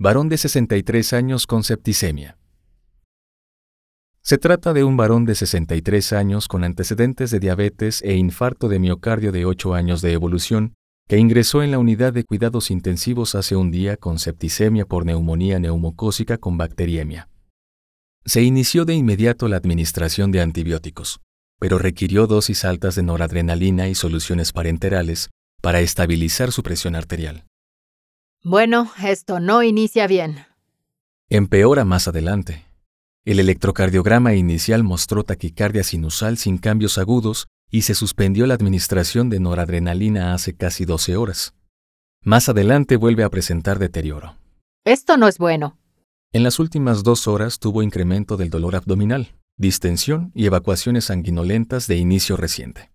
Varón de 63 años con septicemia. Se trata de un varón de 63 años con antecedentes de diabetes e infarto de miocardio de 8 años de evolución que ingresó en la unidad de cuidados intensivos hace un día con septicemia por neumonía neumocócica con bacteriemia. Se inició de inmediato la administración de antibióticos, pero requirió dosis altas de noradrenalina y soluciones parenterales para estabilizar su presión arterial. Bueno, esto no inicia bien. Empeora más adelante. El electrocardiograma inicial mostró taquicardia sinusal sin cambios agudos y se suspendió la administración de noradrenalina hace casi 12 horas. Más adelante vuelve a presentar deterioro. Esto no es bueno. En las últimas dos horas tuvo incremento del dolor abdominal, distensión y evacuaciones sanguinolentas de inicio reciente.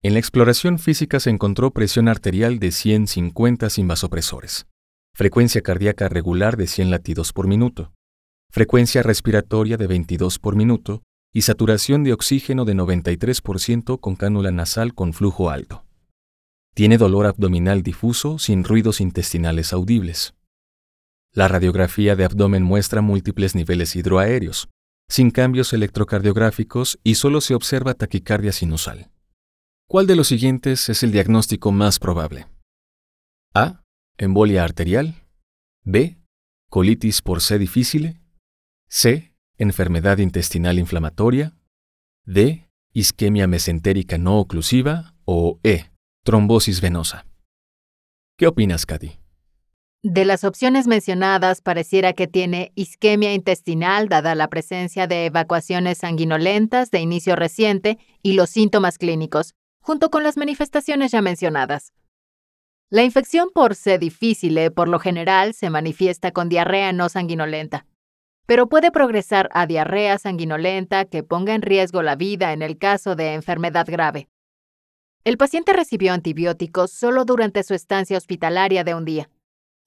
En la exploración física se encontró presión arterial de 150 sin vasopresores, frecuencia cardíaca regular de 100 latidos por minuto, frecuencia respiratoria de 22 por minuto y saturación de oxígeno de 93% con cánula nasal con flujo alto. Tiene dolor abdominal difuso sin ruidos intestinales audibles. La radiografía de abdomen muestra múltiples niveles hidroaéreos, sin cambios electrocardiográficos y solo se observa taquicardia sinusal. ¿Cuál de los siguientes es el diagnóstico más probable? A. Embolia arterial. B. Colitis por C difícil. C. Enfermedad intestinal inflamatoria. D. Isquemia mesentérica no oclusiva. O E. Trombosis venosa. ¿Qué opinas, Katy? De las opciones mencionadas, pareciera que tiene isquemia intestinal dada la presencia de evacuaciones sanguinolentas de inicio reciente y los síntomas clínicos, junto con las manifestaciones ya mencionadas. La infección por C. difficile por lo general se manifiesta con diarrea no sanguinolenta, pero puede progresar a diarrea sanguinolenta que ponga en riesgo la vida en el caso de enfermedad grave. El paciente recibió antibióticos solo durante su estancia hospitalaria de un día,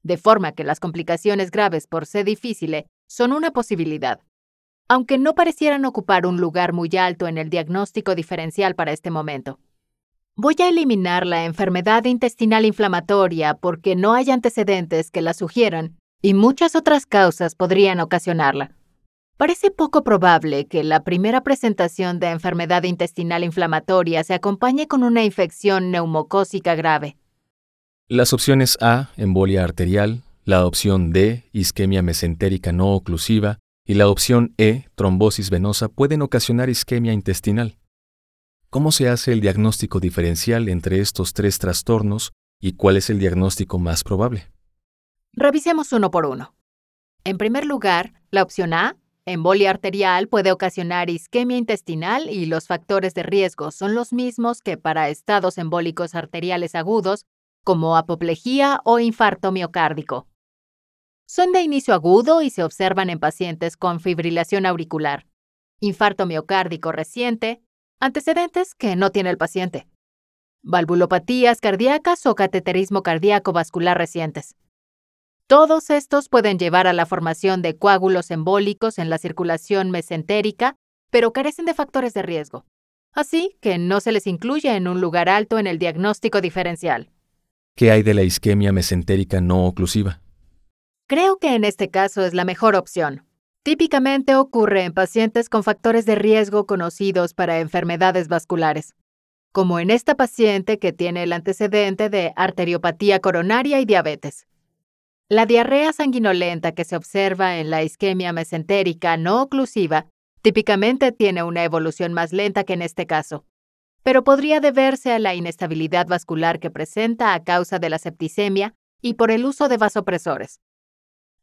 de forma que las complicaciones graves por C. difficile son una posibilidad, aunque no parecieran ocupar un lugar muy alto en el diagnóstico diferencial para este momento. Voy a eliminar la enfermedad intestinal inflamatoria porque no hay antecedentes que la sugieran y muchas otras causas podrían ocasionarla. Parece poco probable que la primera presentación de enfermedad intestinal inflamatoria se acompañe con una infección neumocócica grave. Las opciones A, embolia arterial, la opción D, isquemia mesentérica no oclusiva, y la opción E, trombosis venosa, pueden ocasionar isquemia intestinal. ¿Cómo se hace el diagnóstico diferencial entre estos tres trastornos y cuál es el diagnóstico más probable? Revisemos uno por uno. En primer lugar, la opción A, embolia arterial, puede ocasionar isquemia intestinal y los factores de riesgo son los mismos que para estados embólicos arteriales agudos, como apoplejía o infarto miocárdico. Son de inicio agudo y se observan en pacientes con fibrilación auricular, infarto miocárdico reciente, Antecedentes que no tiene el paciente. Valvulopatías cardíacas o cateterismo cardíaco vascular recientes. Todos estos pueden llevar a la formación de coágulos embólicos en la circulación mesentérica, pero carecen de factores de riesgo. Así que no se les incluye en un lugar alto en el diagnóstico diferencial. ¿Qué hay de la isquemia mesentérica no oclusiva? Creo que en este caso es la mejor opción. Típicamente ocurre en pacientes con factores de riesgo conocidos para enfermedades vasculares, como en esta paciente que tiene el antecedente de arteriopatía coronaria y diabetes. La diarrea sanguinolenta que se observa en la isquemia mesentérica no oclusiva típicamente tiene una evolución más lenta que en este caso, pero podría deberse a la inestabilidad vascular que presenta a causa de la septicemia y por el uso de vasopresores.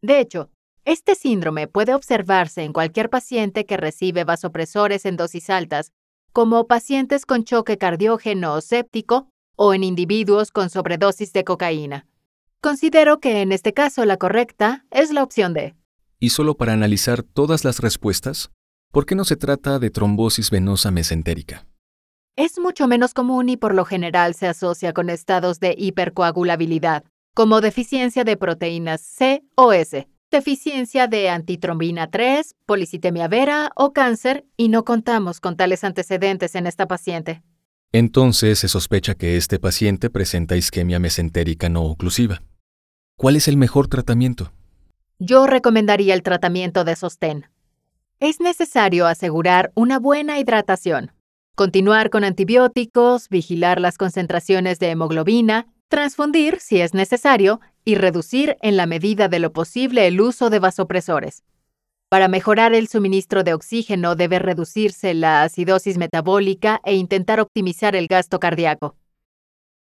De hecho, este síndrome puede observarse en cualquier paciente que recibe vasopresores en dosis altas, como pacientes con choque cardiógeno o séptico o en individuos con sobredosis de cocaína. Considero que en este caso la correcta es la opción D. Y solo para analizar todas las respuestas, ¿por qué no se trata de trombosis venosa mesentérica? Es mucho menos común y por lo general se asocia con estados de hipercoagulabilidad, como deficiencia de proteínas C o S, deficiencia de antitrombina 3, policitemia vera o cáncer, y no contamos con tales antecedentes en esta paciente. Entonces se sospecha que este paciente presenta isquemia mesentérica no oclusiva. ¿Cuál es el mejor tratamiento? Yo recomendaría el tratamiento de sostén. Es necesario asegurar una buena hidratación, continuar con antibióticos, vigilar las concentraciones de hemoglobina, transfundir si es necesario y reducir en la medida de lo posible el uso de vasopresores. Para mejorar el suministro de oxígeno debe reducirse la acidosis metabólica e intentar optimizar el gasto cardíaco.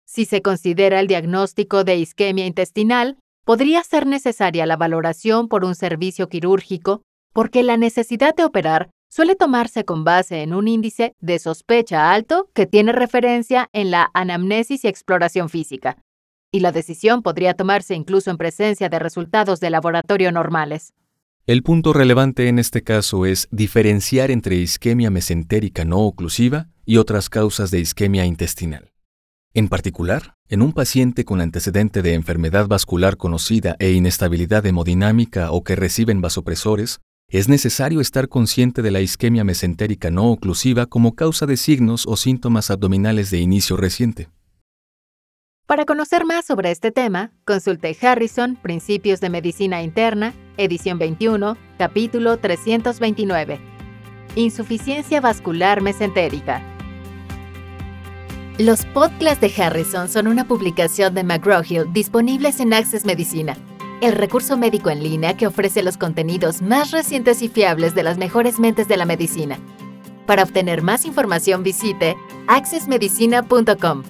Si se considera el diagnóstico de isquemia intestinal, podría ser necesaria la valoración por un servicio quirúrgico porque la necesidad de operar suele tomarse con base en un índice de sospecha alto que tiene referencia en la anamnesis y exploración física, y la decisión podría tomarse incluso en presencia de resultados de laboratorio normales. El punto relevante en este caso es diferenciar entre isquemia mesentérica no oclusiva y otras causas de isquemia intestinal. En particular, en un paciente con antecedente de enfermedad vascular conocida e inestabilidad hemodinámica o que reciben vasopresores, es necesario estar consciente de la isquemia mesentérica no oclusiva como causa de signos o síntomas abdominales de inicio reciente. Para conocer más sobre este tema, consulte Harrison, Principios de Medicina Interna, edición 21, capítulo 329. Insuficiencia vascular mesentérica. Los podcasts de Harrison son una publicación de McGraw-Hill disponibles en Access Medicina, el recurso médico en línea que ofrece los contenidos más recientes y fiables de las mejores mentes de la medicina. Para obtener más información visite accessmedicina.com.